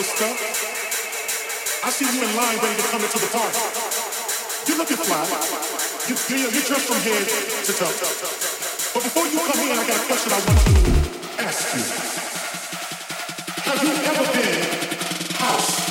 I see you in line ready to come into the party. You're looking fly. You, you're, you're dressed from head to toe. But before you come in, I got a question I want to ask you. Have you ever been house?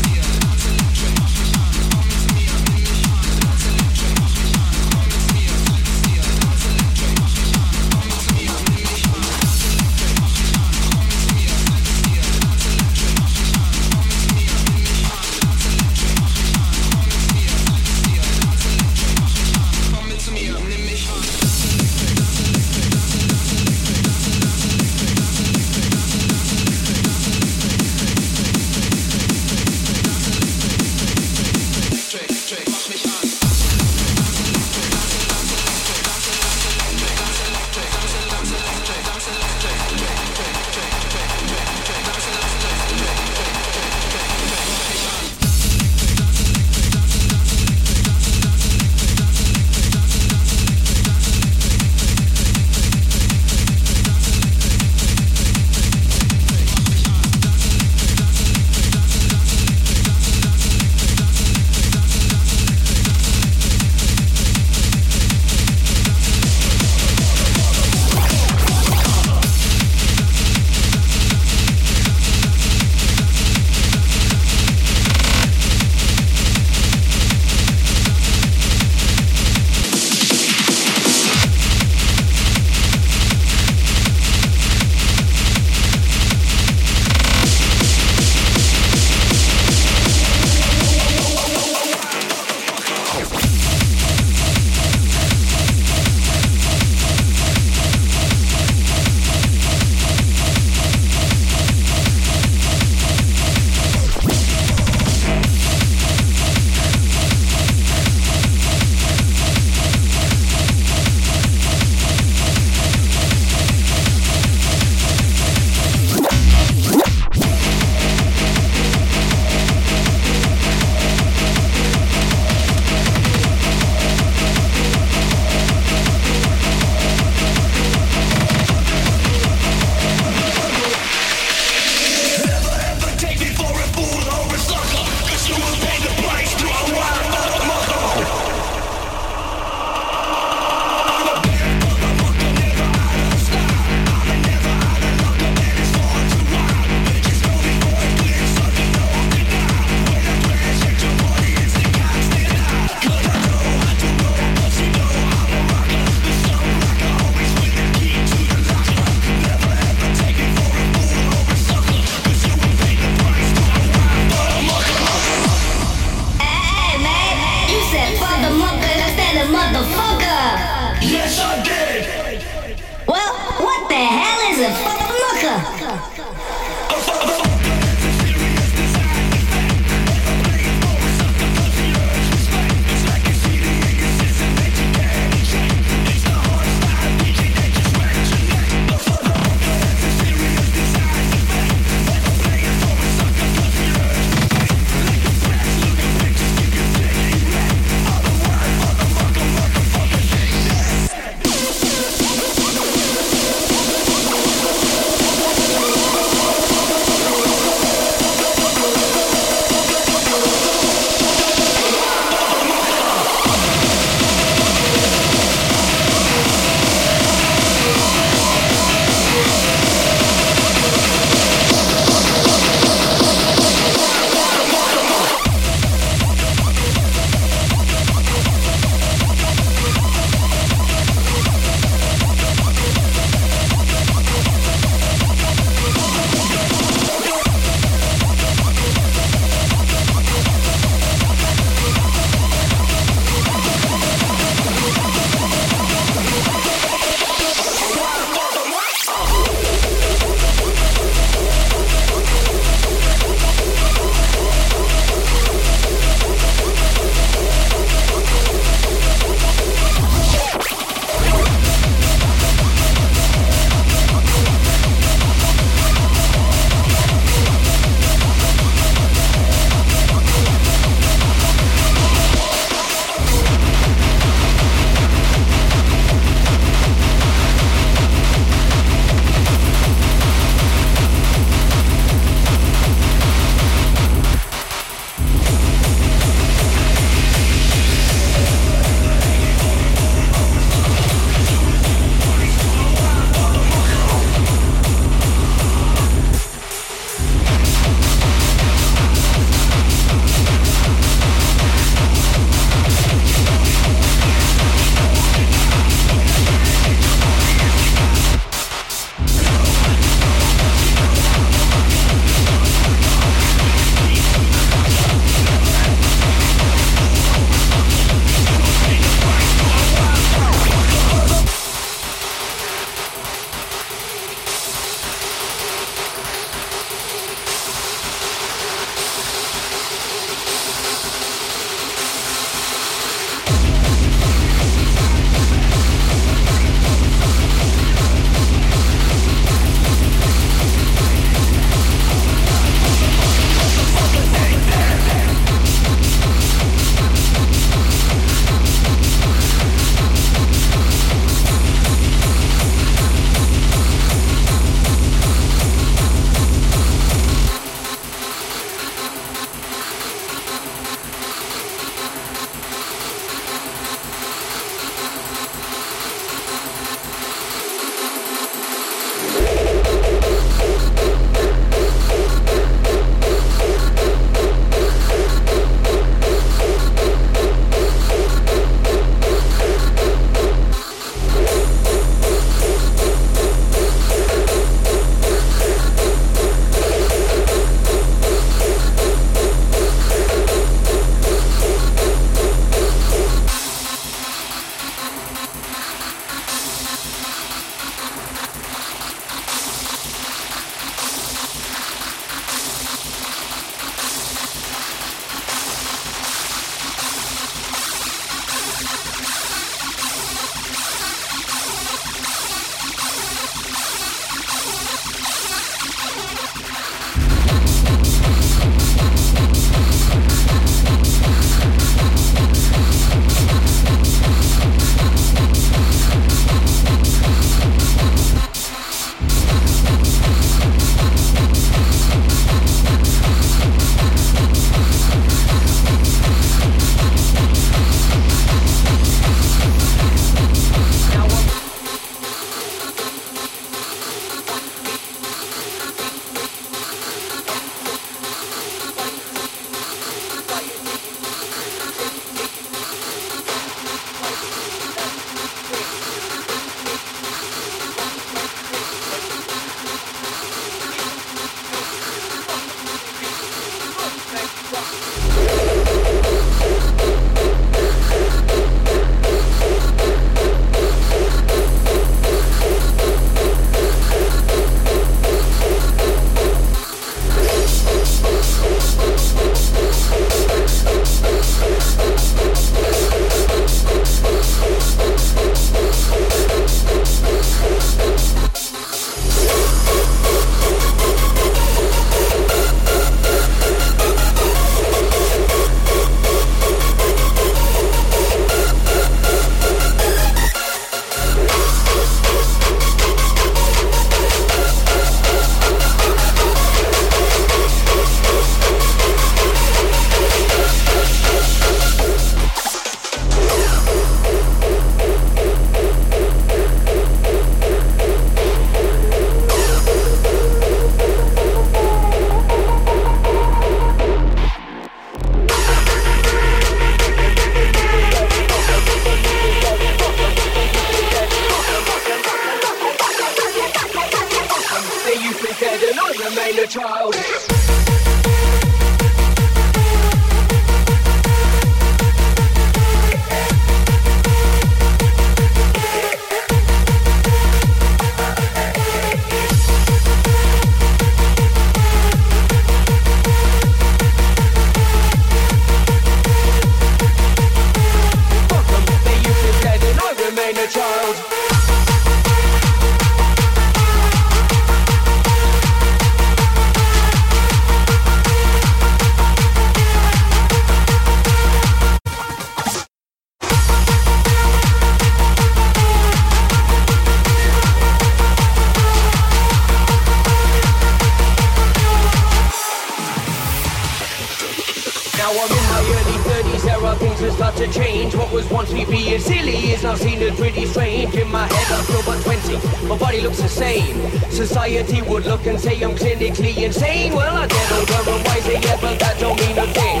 Things that start to change. What was once me being silly is now seen as pretty strange. In my head, I'm still but 20, my body looks the same. Society would look and say I'm clinically insane. Well, I get older and wiser, yeah, but that don't mean a thing.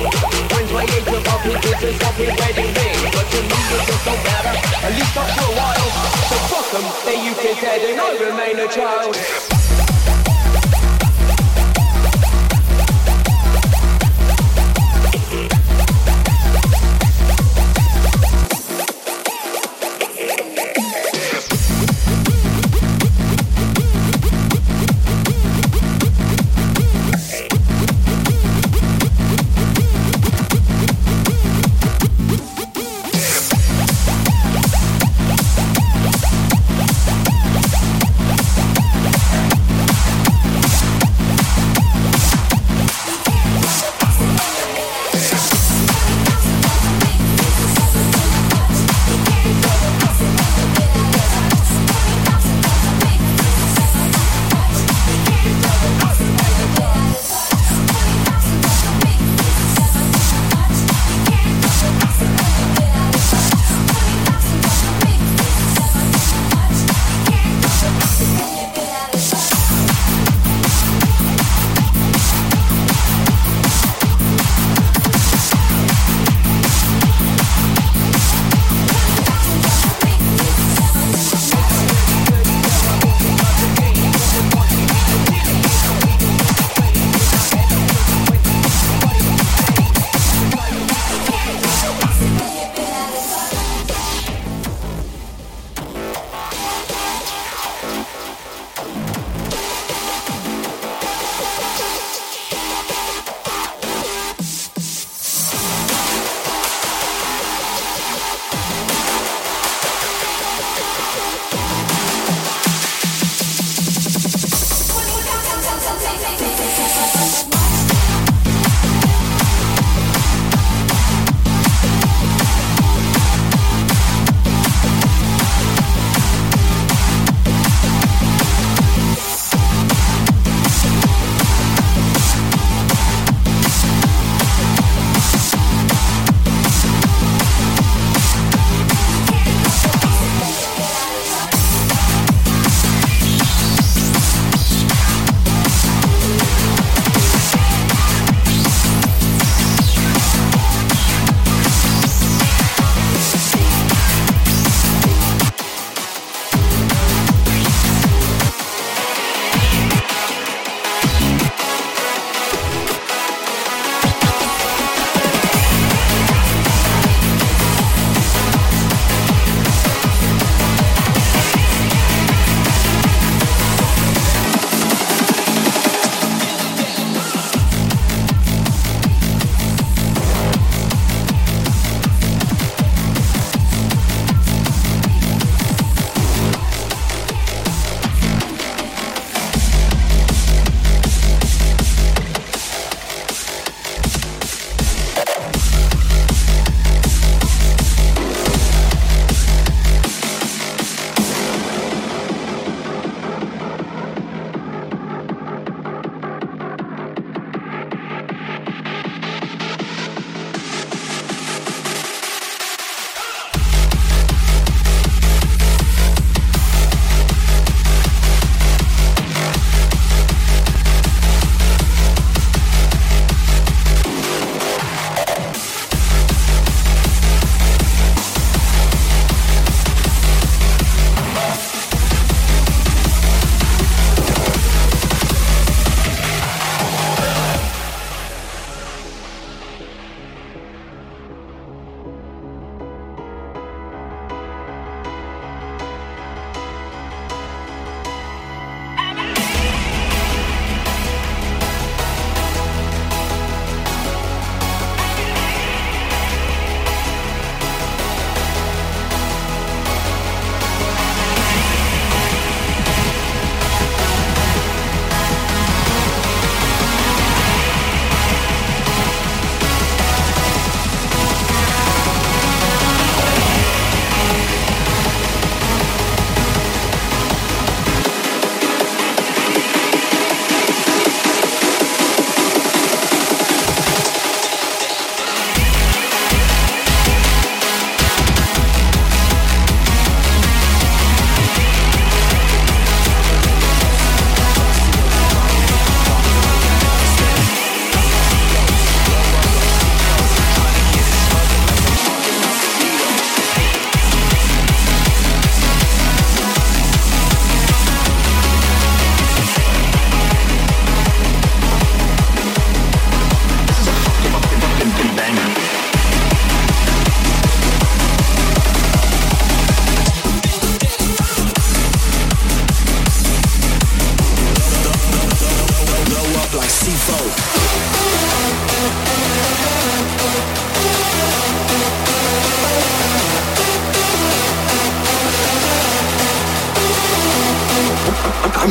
When's my age in business, up in wedding ring? But to me, it just don't matter, at least not for a while. So fuck 'em, they you can dead and I remain a child.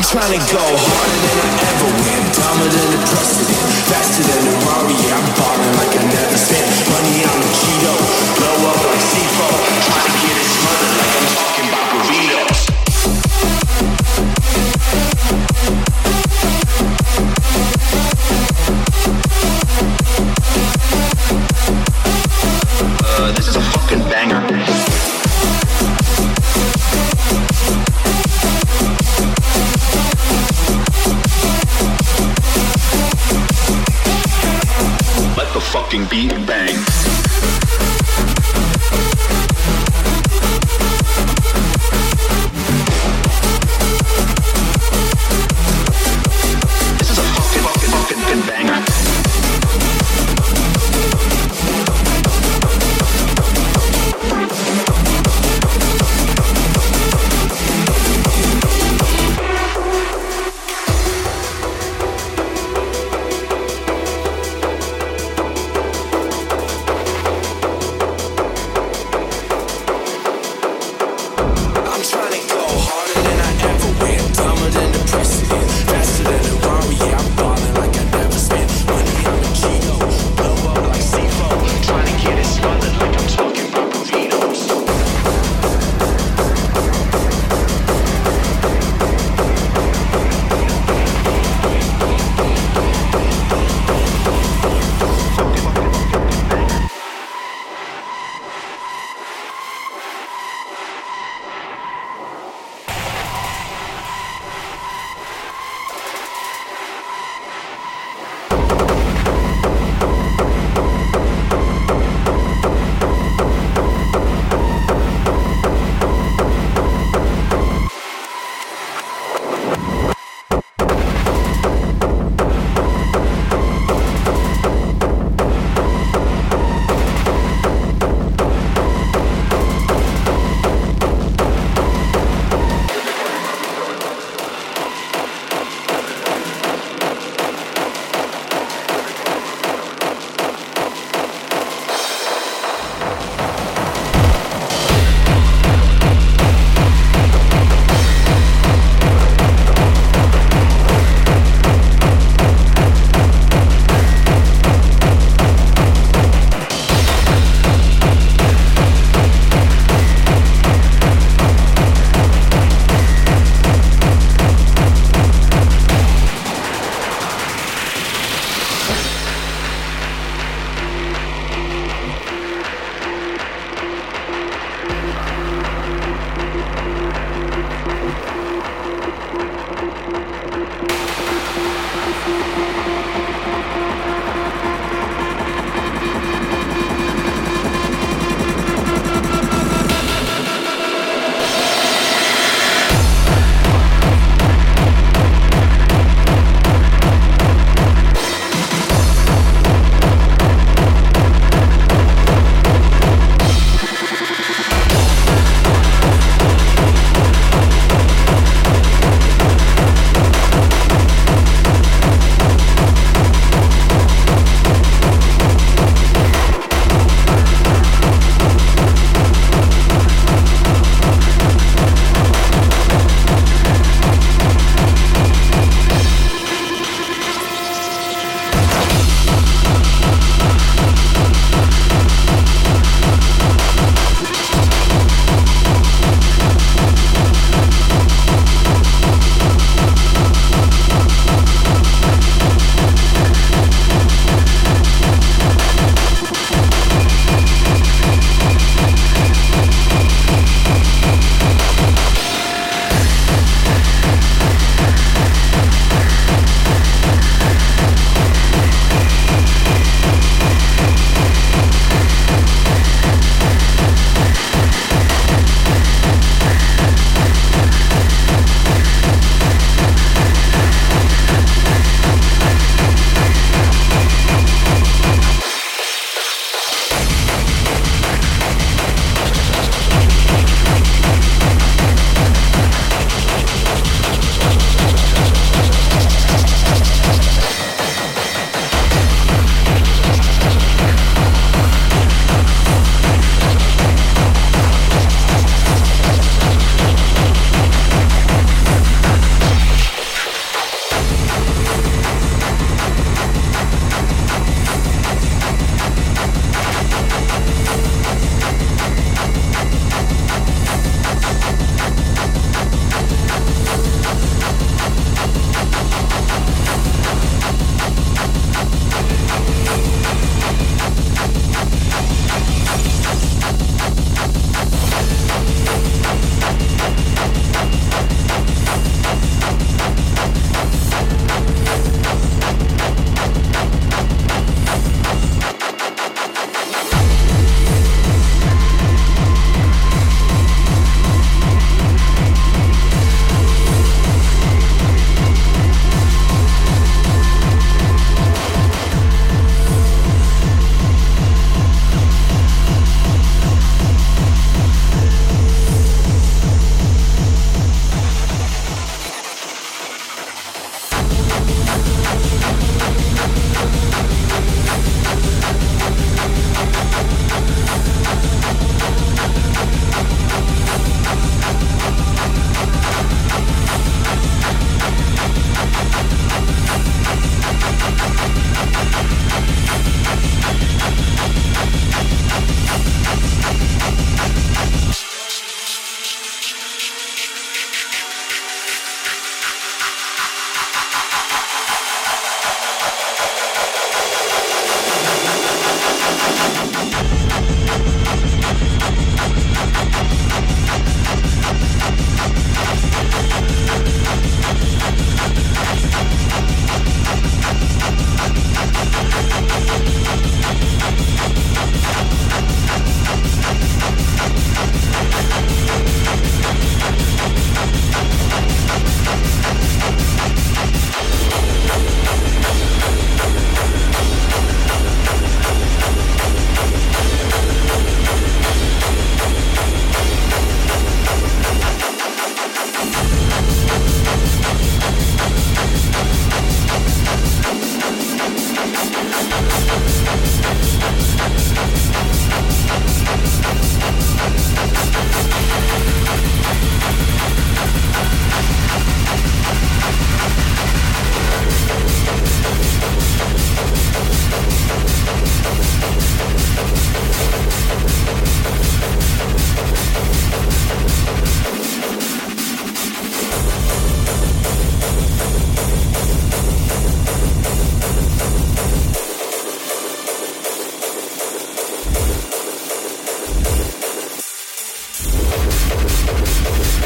Trying to go harder than I ever went, dumber than the precedent, faster than the Rari. I'm balling like I never spent. Money on the Cheeto,